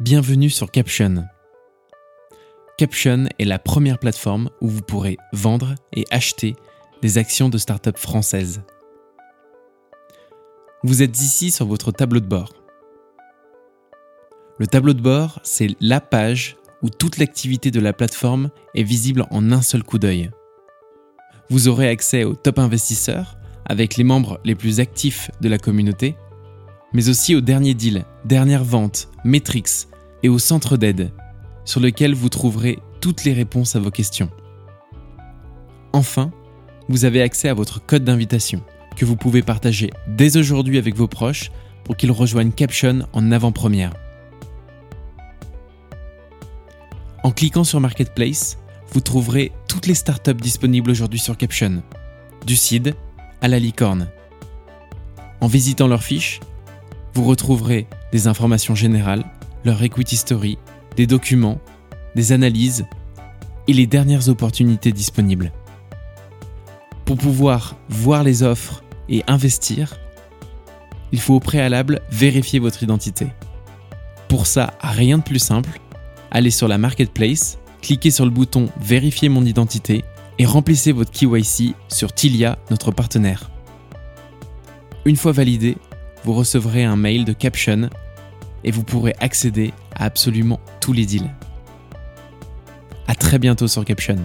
Bienvenue sur Caption. Caption est la première plateforme où vous pourrez vendre et acheter des actions de start-up françaises. Vous êtes ici sur votre tableau de bord. Le tableau de bord, c'est la page où toute l'activité de la plateforme est visible en un seul coup d'œil. Vous aurez accès aux top investisseurs avec les membres les plus actifs de la communauté, mais aussi aux derniers deals, dernières ventes, metrics et au centre d'aide, sur lequel vous trouverez toutes les réponses à vos questions. Enfin, vous avez accès à votre code d'invitation, que vous pouvez partager dès aujourd'hui avec vos proches pour qu'ils rejoignent Caption en avant-première. En cliquant sur Marketplace, vous trouverez toutes les startups disponibles aujourd'hui sur Caption, du seed à la licorne. En visitant leur fiche, vous retrouverez des informations générales, leur equity story, des documents, des analyses et les dernières opportunités disponibles. Pour pouvoir voir les offres et investir, il faut au préalable vérifier votre identité. Pour ça, rien de plus simple, allez sur la marketplace, cliquez sur le bouton Vérifier mon identité et remplissez votre KYC sur Tilia, notre partenaire. Une fois validé, vous recevrez un mail de Caption et vous pourrez accéder à absolument tous les deals. À très bientôt sur Caption.